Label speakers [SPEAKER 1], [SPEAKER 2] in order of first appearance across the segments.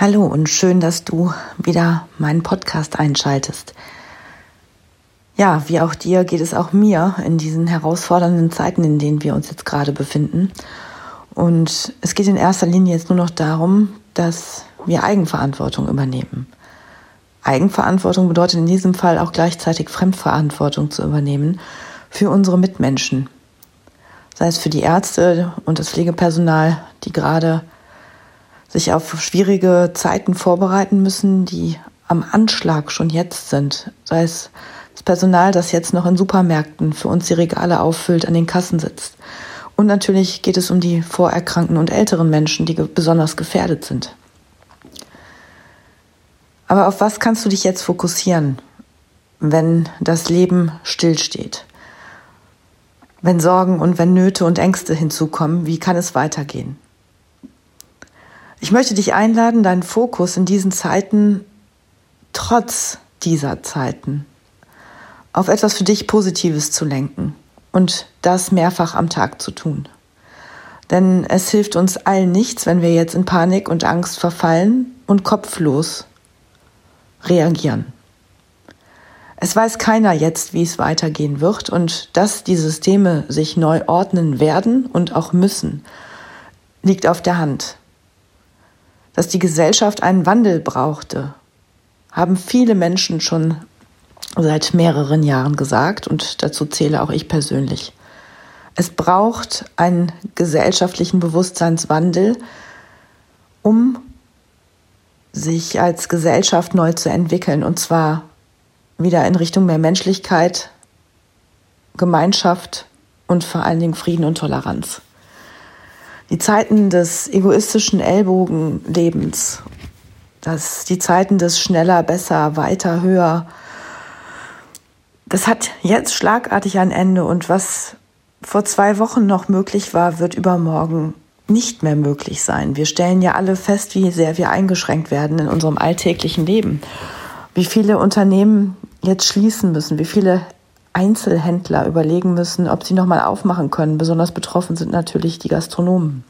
[SPEAKER 1] Hallo und schön, dass du wieder meinen Podcast einschaltest. Ja, wie auch dir geht es auch mir in diesen herausfordernden Zeiten, in denen wir uns jetzt gerade befinden. Und es geht in erster Linie jetzt nur noch darum, dass wir Eigenverantwortung übernehmen. Eigenverantwortung bedeutet in diesem Fall auch gleichzeitig Fremdverantwortung zu übernehmen für unsere Mitmenschen. Sei es für die Ärzte und das Pflegepersonal, die gerade sich auf schwierige Zeiten vorbereiten müssen, die am Anschlag schon jetzt sind. Sei es das Personal, das jetzt noch in Supermärkten für uns die Regale auffüllt, an den Kassen sitzt. Und natürlich geht es um die vorerkrankten und älteren Menschen, die besonders gefährdet sind. Aber auf was kannst du dich jetzt fokussieren, wenn das Leben stillsteht? Wenn Sorgen und wenn Nöte und Ängste hinzukommen, wie kann es weitergehen? Ich möchte dich einladen, deinen Fokus in diesen Zeiten, trotz dieser Zeiten, auf etwas für dich Positives zu lenken und das mehrfach am Tag zu tun. Denn es hilft uns allen nichts, wenn wir jetzt in Panik und Angst verfallen und kopflos reagieren. Es weiß keiner jetzt, wie es weitergehen wird und dass die Systeme sich neu ordnen werden und auch müssen, liegt auf der Hand dass die Gesellschaft einen Wandel brauchte, haben viele Menschen schon seit mehreren Jahren gesagt und dazu zähle auch ich persönlich. Es braucht einen gesellschaftlichen Bewusstseinswandel, um sich als Gesellschaft neu zu entwickeln und zwar wieder in Richtung mehr Menschlichkeit, Gemeinschaft und vor allen Dingen Frieden und Toleranz. Die Zeiten des egoistischen Ellbogenlebens, das, die Zeiten des schneller, besser, weiter, höher, das hat jetzt schlagartig ein Ende und was vor zwei Wochen noch möglich war, wird übermorgen nicht mehr möglich sein. Wir stellen ja alle fest, wie sehr wir eingeschränkt werden in unserem alltäglichen Leben. Wie viele Unternehmen jetzt schließen müssen, wie viele Einzelhändler überlegen müssen, ob sie nochmal aufmachen können. Besonders betroffen sind natürlich die Gastronomen.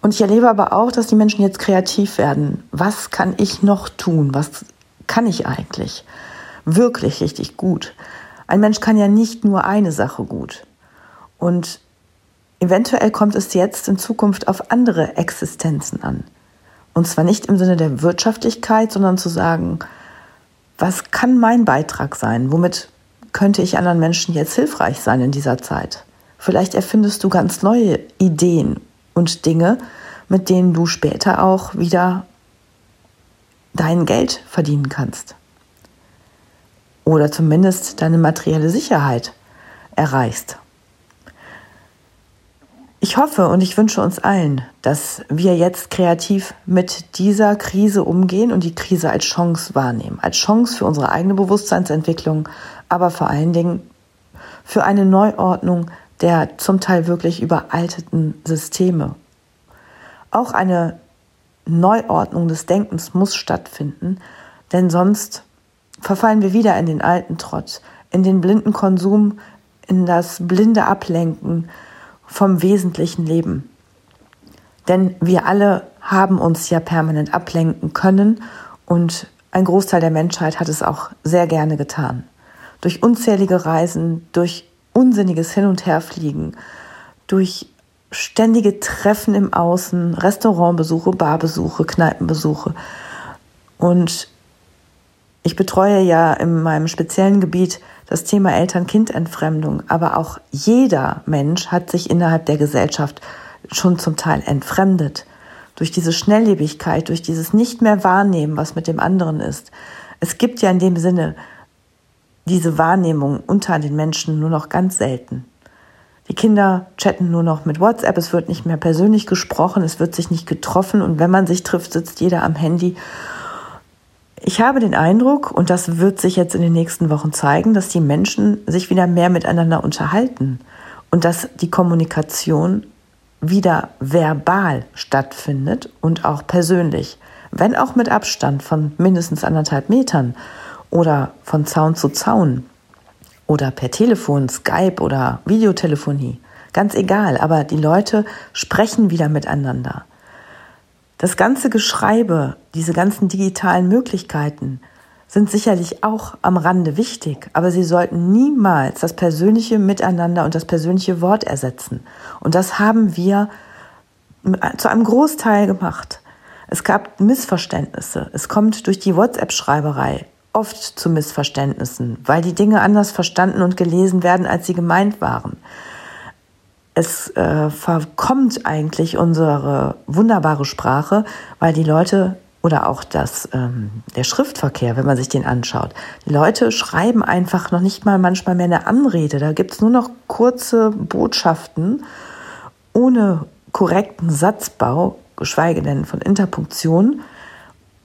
[SPEAKER 1] Und ich erlebe aber auch, dass die Menschen jetzt kreativ werden. Was kann ich noch tun? Was kann ich eigentlich? Wirklich richtig gut. Ein Mensch kann ja nicht nur eine Sache gut. Und eventuell kommt es jetzt in Zukunft auf andere Existenzen an. Und zwar nicht im Sinne der Wirtschaftlichkeit, sondern zu sagen, was kann mein Beitrag sein? Womit könnte ich anderen Menschen jetzt hilfreich sein in dieser Zeit? Vielleicht erfindest du ganz neue Ideen und Dinge, mit denen du später auch wieder dein Geld verdienen kannst. Oder zumindest deine materielle Sicherheit erreichst. Ich hoffe und ich wünsche uns allen, dass wir jetzt kreativ mit dieser Krise umgehen und die Krise als Chance wahrnehmen. Als Chance für unsere eigene Bewusstseinsentwicklung, aber vor allen Dingen für eine Neuordnung der zum Teil wirklich überalteten Systeme. Auch eine Neuordnung des Denkens muss stattfinden, denn sonst verfallen wir wieder in den alten Trott, in den blinden Konsum, in das blinde Ablenken vom wesentlichen Leben. Denn wir alle haben uns ja permanent ablenken können und ein Großteil der Menschheit hat es auch sehr gerne getan. Durch unzählige Reisen, durch unsinniges Hin- und Herfliegen, durch ständige Treffen im Außen, Restaurantbesuche, Barbesuche, Kneipenbesuche. Und ich betreue ja in meinem speziellen Gebiet das Thema Eltern-Kind-Entfremdung, aber auch jeder Mensch hat sich innerhalb der Gesellschaft schon zum Teil entfremdet. Durch diese Schnelllebigkeit, durch dieses nicht mehr wahrnehmen, was mit dem anderen ist. Es gibt ja in dem Sinne diese Wahrnehmung unter den Menschen nur noch ganz selten. Die Kinder chatten nur noch mit WhatsApp, es wird nicht mehr persönlich gesprochen, es wird sich nicht getroffen und wenn man sich trifft, sitzt jeder am Handy. Ich habe den Eindruck, und das wird sich jetzt in den nächsten Wochen zeigen, dass die Menschen sich wieder mehr miteinander unterhalten und dass die Kommunikation wieder verbal stattfindet und auch persönlich, wenn auch mit Abstand von mindestens anderthalb Metern oder von Zaun zu Zaun oder per Telefon, Skype oder Videotelefonie. Ganz egal, aber die Leute sprechen wieder miteinander. Das ganze Geschreibe, diese ganzen digitalen Möglichkeiten sind sicherlich auch am Rande wichtig, aber sie sollten niemals das persönliche Miteinander und das persönliche Wort ersetzen. Und das haben wir zu einem Großteil gemacht. Es gab Missverständnisse. Es kommt durch die WhatsApp-Schreiberei oft zu Missverständnissen, weil die Dinge anders verstanden und gelesen werden, als sie gemeint waren. Es äh, verkommt eigentlich unsere wunderbare Sprache, weil die Leute oder auch das, ähm, der Schriftverkehr, wenn man sich den anschaut. Die Leute schreiben einfach noch nicht mal manchmal mehr eine Anrede. Da gibt's nur noch kurze Botschaften ohne korrekten Satzbau, geschweige denn von Interpunktion,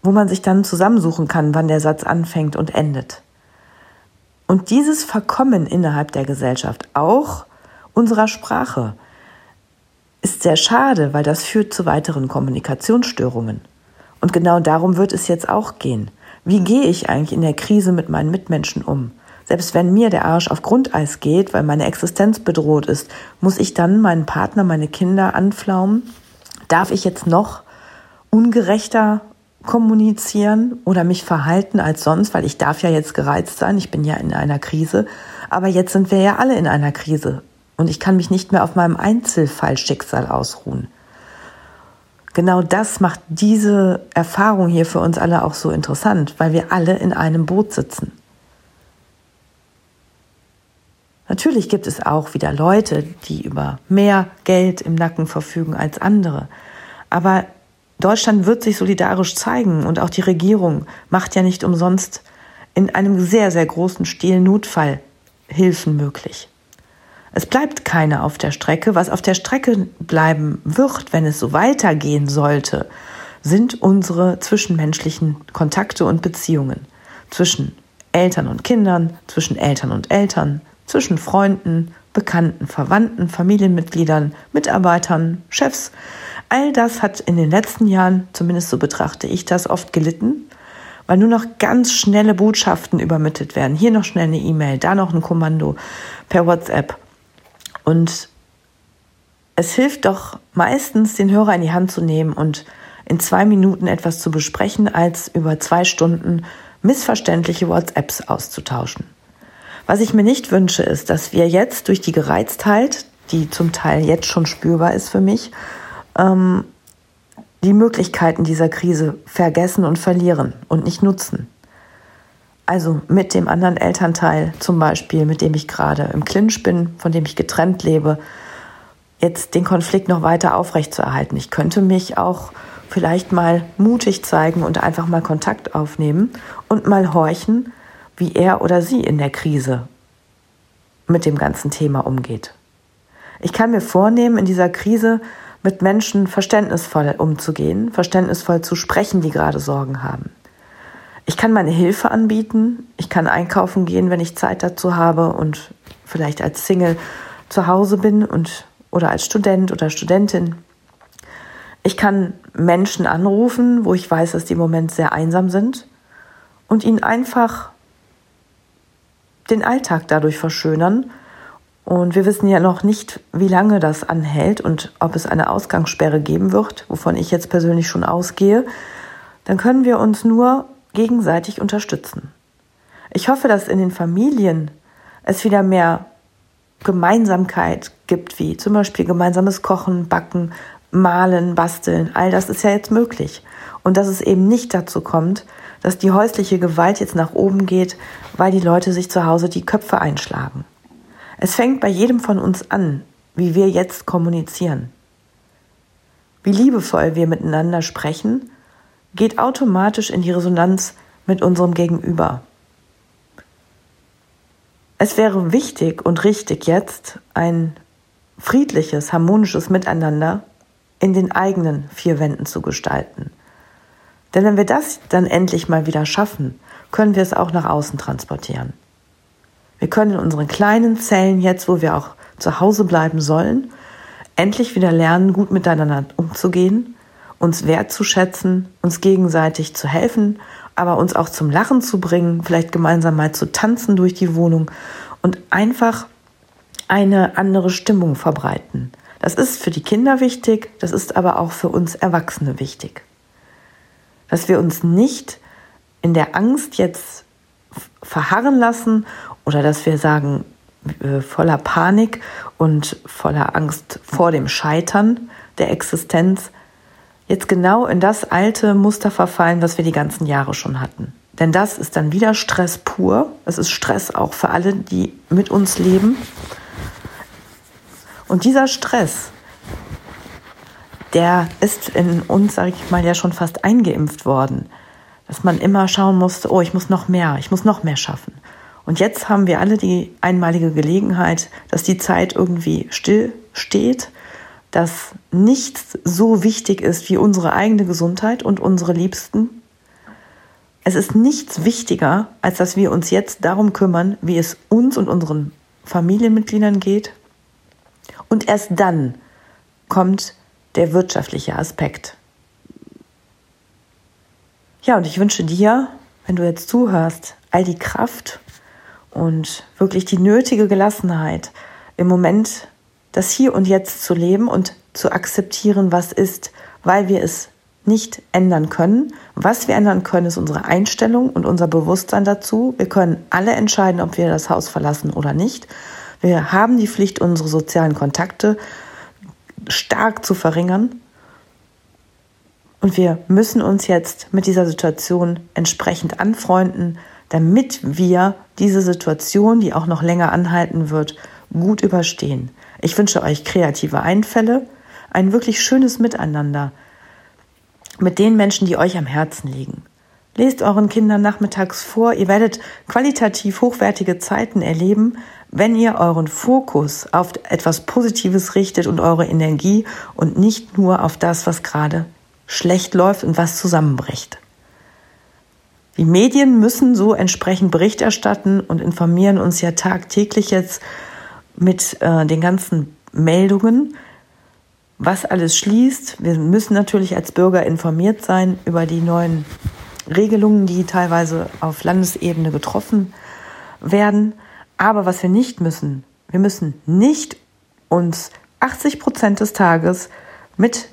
[SPEAKER 1] wo man sich dann zusammensuchen kann, wann der Satz anfängt und endet. Und dieses Verkommen innerhalb der Gesellschaft, auch unserer Sprache, ist sehr schade, weil das führt zu weiteren Kommunikationsstörungen. Und genau darum wird es jetzt auch gehen. Wie gehe ich eigentlich in der Krise mit meinen Mitmenschen um? Selbst wenn mir der Arsch auf Grundeis geht, weil meine Existenz bedroht ist, muss ich dann meinen Partner, meine Kinder anflaumen? Darf ich jetzt noch ungerechter kommunizieren oder mich verhalten als sonst, weil ich darf ja jetzt gereizt sein, ich bin ja in einer Krise, aber jetzt sind wir ja alle in einer Krise und ich kann mich nicht mehr auf meinem Einzelfallschicksal ausruhen. Genau das macht diese Erfahrung hier für uns alle auch so interessant, weil wir alle in einem Boot sitzen. Natürlich gibt es auch wieder Leute, die über mehr Geld im Nacken verfügen als andere. Aber Deutschland wird sich solidarisch zeigen und auch die Regierung macht ja nicht umsonst in einem sehr, sehr großen Stil Notfallhilfen möglich. Es bleibt keiner auf der Strecke. Was auf der Strecke bleiben wird, wenn es so weitergehen sollte, sind unsere zwischenmenschlichen Kontakte und Beziehungen zwischen Eltern und Kindern, zwischen Eltern und Eltern, zwischen Freunden, Bekannten, Verwandten, Familienmitgliedern, Mitarbeitern, Chefs. All das hat in den letzten Jahren, zumindest so betrachte ich das, oft gelitten, weil nur noch ganz schnelle Botschaften übermittelt werden. Hier noch schnell eine E-Mail, da noch ein Kommando per WhatsApp. Und es hilft doch meistens, den Hörer in die Hand zu nehmen und in zwei Minuten etwas zu besprechen, als über zwei Stunden missverständliche WhatsApps auszutauschen. Was ich mir nicht wünsche, ist, dass wir jetzt durch die Gereiztheit, die zum Teil jetzt schon spürbar ist für mich, ähm, die Möglichkeiten dieser Krise vergessen und verlieren und nicht nutzen. Also mit dem anderen Elternteil zum Beispiel, mit dem ich gerade im Clinch bin, von dem ich getrennt lebe, jetzt den Konflikt noch weiter aufrechtzuerhalten. Ich könnte mich auch vielleicht mal mutig zeigen und einfach mal Kontakt aufnehmen und mal horchen, wie er oder sie in der Krise mit dem ganzen Thema umgeht. Ich kann mir vornehmen, in dieser Krise mit Menschen verständnisvoll umzugehen, verständnisvoll zu sprechen, die gerade Sorgen haben. Ich kann meine Hilfe anbieten, ich kann einkaufen gehen, wenn ich Zeit dazu habe und vielleicht als Single zu Hause bin und oder als Student oder Studentin. Ich kann Menschen anrufen, wo ich weiß, dass die im Moment sehr einsam sind und ihnen einfach den Alltag dadurch verschönern. Und wir wissen ja noch nicht, wie lange das anhält und ob es eine Ausgangssperre geben wird, wovon ich jetzt persönlich schon ausgehe. Dann können wir uns nur gegenseitig unterstützen. Ich hoffe, dass in den Familien es wieder mehr Gemeinsamkeit gibt, wie zum Beispiel gemeinsames Kochen, Backen, Malen, Basteln. All das ist ja jetzt möglich. Und dass es eben nicht dazu kommt, dass die häusliche Gewalt jetzt nach oben geht, weil die Leute sich zu Hause die Köpfe einschlagen. Es fängt bei jedem von uns an, wie wir jetzt kommunizieren. Wie liebevoll wir miteinander sprechen, geht automatisch in die Resonanz mit unserem Gegenüber. Es wäre wichtig und richtig jetzt ein friedliches, harmonisches Miteinander in den eigenen vier Wänden zu gestalten. Denn wenn wir das dann endlich mal wieder schaffen, können wir es auch nach außen transportieren. Wir können in unseren kleinen Zellen jetzt, wo wir auch zu Hause bleiben sollen, endlich wieder lernen, gut miteinander umzugehen, uns wertzuschätzen, uns gegenseitig zu helfen, aber uns auch zum Lachen zu bringen, vielleicht gemeinsam mal zu tanzen durch die Wohnung und einfach eine andere Stimmung verbreiten. Das ist für die Kinder wichtig, das ist aber auch für uns Erwachsene wichtig. Dass wir uns nicht in der Angst jetzt verharren lassen oder dass wir sagen, äh, voller Panik und voller Angst vor dem Scheitern der Existenz, jetzt genau in das alte Muster verfallen, was wir die ganzen Jahre schon hatten. Denn das ist dann wieder Stress pur. Es ist Stress auch für alle, die mit uns leben. Und dieser Stress, der ist in uns, sage ich mal, ja schon fast eingeimpft worden. Dass man immer schauen musste, oh, ich muss noch mehr, ich muss noch mehr schaffen. Und jetzt haben wir alle die einmalige Gelegenheit, dass die Zeit irgendwie still steht, dass nichts so wichtig ist wie unsere eigene Gesundheit und unsere Liebsten. Es ist nichts wichtiger, als dass wir uns jetzt darum kümmern, wie es uns und unseren Familienmitgliedern geht. Und erst dann kommt der wirtschaftliche Aspekt. Ja, und ich wünsche dir, wenn du jetzt zuhörst, all die Kraft und wirklich die nötige Gelassenheit, im Moment das Hier und Jetzt zu leben und zu akzeptieren, was ist, weil wir es nicht ändern können. Was wir ändern können, ist unsere Einstellung und unser Bewusstsein dazu. Wir können alle entscheiden, ob wir das Haus verlassen oder nicht. Wir haben die Pflicht, unsere sozialen Kontakte stark zu verringern. Und wir müssen uns jetzt mit dieser Situation entsprechend anfreunden, damit wir diese Situation, die auch noch länger anhalten wird, gut überstehen. Ich wünsche euch kreative Einfälle, ein wirklich schönes Miteinander mit den Menschen, die euch am Herzen liegen. Lest euren Kindern nachmittags vor, ihr werdet qualitativ hochwertige Zeiten erleben, wenn ihr euren Fokus auf etwas Positives richtet und eure Energie und nicht nur auf das, was gerade schlecht läuft und was zusammenbricht. Die Medien müssen so entsprechend Bericht erstatten und informieren uns ja tagtäglich jetzt mit äh, den ganzen Meldungen, was alles schließt. Wir müssen natürlich als Bürger informiert sein über die neuen Regelungen, die teilweise auf Landesebene getroffen werden. Aber was wir nicht müssen, wir müssen nicht uns 80 Prozent des Tages mit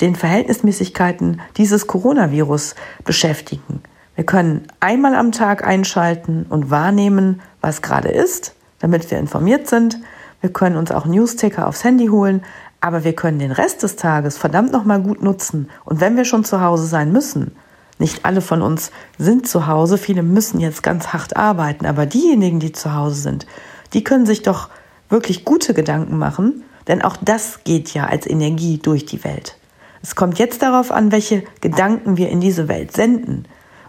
[SPEAKER 1] den Verhältnismäßigkeiten dieses Coronavirus beschäftigen. Wir können einmal am Tag einschalten und wahrnehmen, was gerade ist, damit wir informiert sind. Wir können uns auch Newsticker aufs Handy holen, aber wir können den Rest des Tages verdammt nochmal gut nutzen. Und wenn wir schon zu Hause sein müssen, nicht alle von uns sind zu Hause, viele müssen jetzt ganz hart arbeiten, aber diejenigen, die zu Hause sind, die können sich doch wirklich gute Gedanken machen, denn auch das geht ja als Energie durch die Welt. Es kommt jetzt darauf an, welche Gedanken wir in diese Welt senden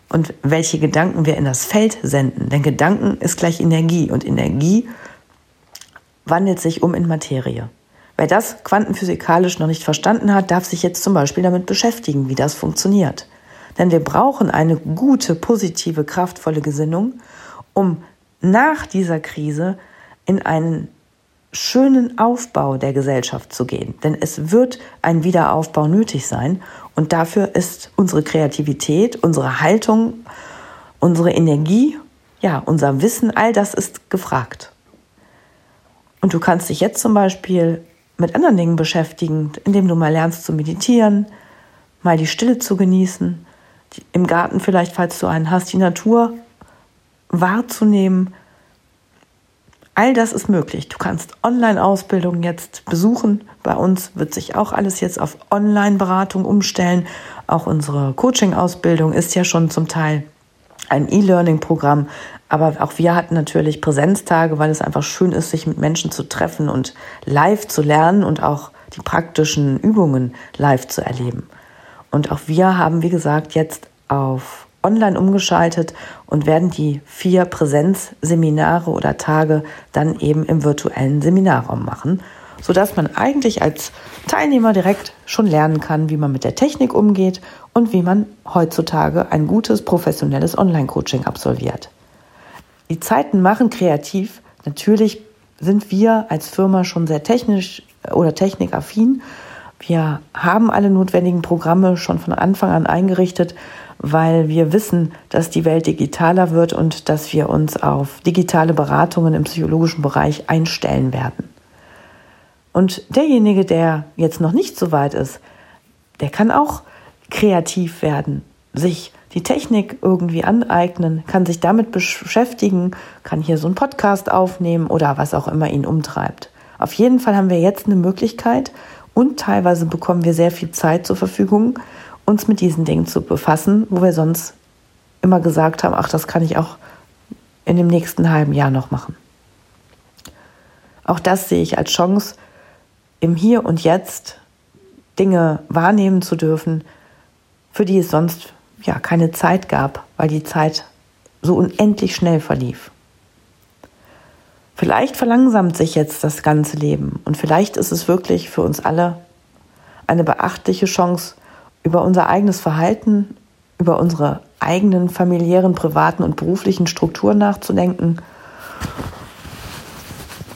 [SPEAKER 1] und welche Gedanken wir in das Feld senden. Denn Gedanken ist gleich Energie und Energie wandelt sich um in Materie. Wer das quantenphysikalisch noch nicht verstanden hat, darf sich jetzt zum Beispiel damit beschäftigen, wie das funktioniert. Denn wir brauchen eine gute, positive, kraftvolle Gesinnung, um nach dieser Krise in einen schönen Aufbau der Gesellschaft zu gehen. Denn es wird ein Wiederaufbau nötig sein. Und dafür ist unsere Kreativität, unsere Haltung, unsere Energie, ja, unser Wissen, all das ist gefragt. Und du kannst dich jetzt zum Beispiel mit anderen Dingen beschäftigen, indem du mal lernst zu meditieren, mal die Stille zu genießen, im Garten vielleicht, falls du einen hast, die Natur wahrzunehmen, All das ist möglich. Du kannst Online-Ausbildungen jetzt besuchen. Bei uns wird sich auch alles jetzt auf Online-Beratung umstellen. Auch unsere Coaching-Ausbildung ist ja schon zum Teil ein E-Learning-Programm. Aber auch wir hatten natürlich Präsenztage, weil es einfach schön ist, sich mit Menschen zu treffen und live zu lernen und auch die praktischen Übungen live zu erleben. Und auch wir haben, wie gesagt, jetzt auf online umgeschaltet und werden die vier Präsenzseminare oder Tage dann eben im virtuellen Seminarraum machen, sodass man eigentlich als Teilnehmer direkt schon lernen kann, wie man mit der Technik umgeht und wie man heutzutage ein gutes professionelles Online-Coaching absolviert. Die Zeiten machen kreativ. Natürlich sind wir als Firma schon sehr technisch oder technikaffin. Wir haben alle notwendigen Programme schon von Anfang an eingerichtet, weil wir wissen, dass die Welt digitaler wird und dass wir uns auf digitale Beratungen im psychologischen Bereich einstellen werden. Und derjenige, der jetzt noch nicht so weit ist, der kann auch kreativ werden, sich die Technik irgendwie aneignen, kann sich damit beschäftigen, kann hier so einen Podcast aufnehmen oder was auch immer ihn umtreibt. Auf jeden Fall haben wir jetzt eine Möglichkeit und teilweise bekommen wir sehr viel Zeit zur Verfügung, uns mit diesen Dingen zu befassen, wo wir sonst immer gesagt haben, ach, das kann ich auch in dem nächsten halben Jahr noch machen. Auch das sehe ich als Chance, im Hier und Jetzt Dinge wahrnehmen zu dürfen, für die es sonst ja keine Zeit gab, weil die Zeit so unendlich schnell verlief. Vielleicht verlangsamt sich jetzt das ganze Leben und vielleicht ist es wirklich für uns alle eine beachtliche Chance, über unser eigenes Verhalten, über unsere eigenen familiären, privaten und beruflichen Strukturen nachzudenken,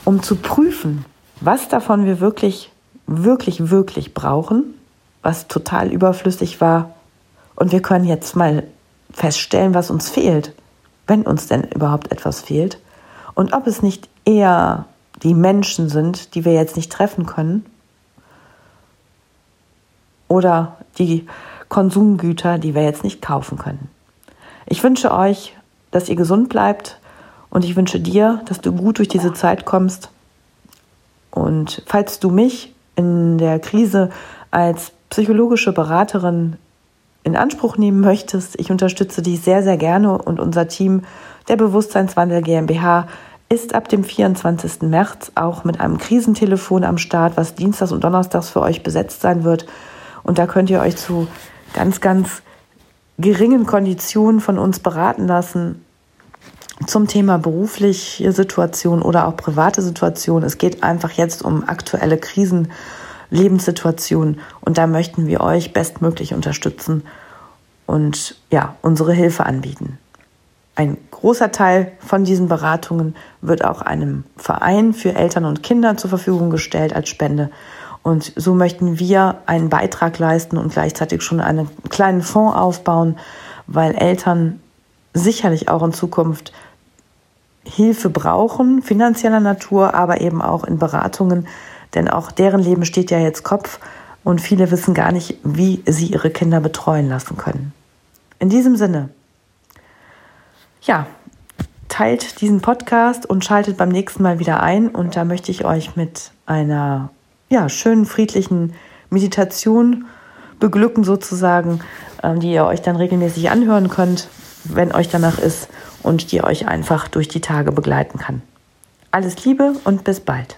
[SPEAKER 1] um zu prüfen, was davon wir wirklich, wirklich, wirklich brauchen, was total überflüssig war. Und wir können jetzt mal feststellen, was uns fehlt, wenn uns denn überhaupt etwas fehlt. Und ob es nicht eher die Menschen sind, die wir jetzt nicht treffen können, oder die Konsumgüter, die wir jetzt nicht kaufen können. Ich wünsche euch, dass ihr gesund bleibt und ich wünsche dir, dass du gut durch diese Zeit kommst. Und falls du mich in der Krise als psychologische Beraterin in Anspruch nehmen möchtest, ich unterstütze dich sehr, sehr gerne und unser Team der Bewusstseinswandel GmbH ist ab dem 24. März auch mit einem Krisentelefon am Start, was Dienstags und Donnerstags für euch besetzt sein wird. Und da könnt ihr euch zu ganz, ganz geringen Konditionen von uns beraten lassen zum Thema berufliche Situation oder auch private Situation. Es geht einfach jetzt um aktuelle Krisen, Lebenssituationen und da möchten wir euch bestmöglich unterstützen und ja, unsere Hilfe anbieten. Ein großer Teil von diesen Beratungen wird auch einem Verein für Eltern und Kinder zur Verfügung gestellt als Spende. Und so möchten wir einen Beitrag leisten und gleichzeitig schon einen kleinen Fonds aufbauen, weil Eltern sicherlich auch in Zukunft Hilfe brauchen, finanzieller Natur, aber eben auch in Beratungen, denn auch deren Leben steht ja jetzt Kopf und viele wissen gar nicht, wie sie ihre Kinder betreuen lassen können. In diesem Sinne, ja, teilt diesen Podcast und schaltet beim nächsten Mal wieder ein und da möchte ich euch mit einer ja, schönen, friedlichen Meditation beglücken sozusagen, ähm, die ihr euch dann regelmäßig anhören könnt, wenn euch danach ist und die euch einfach durch die Tage begleiten kann. Alles Liebe und bis bald.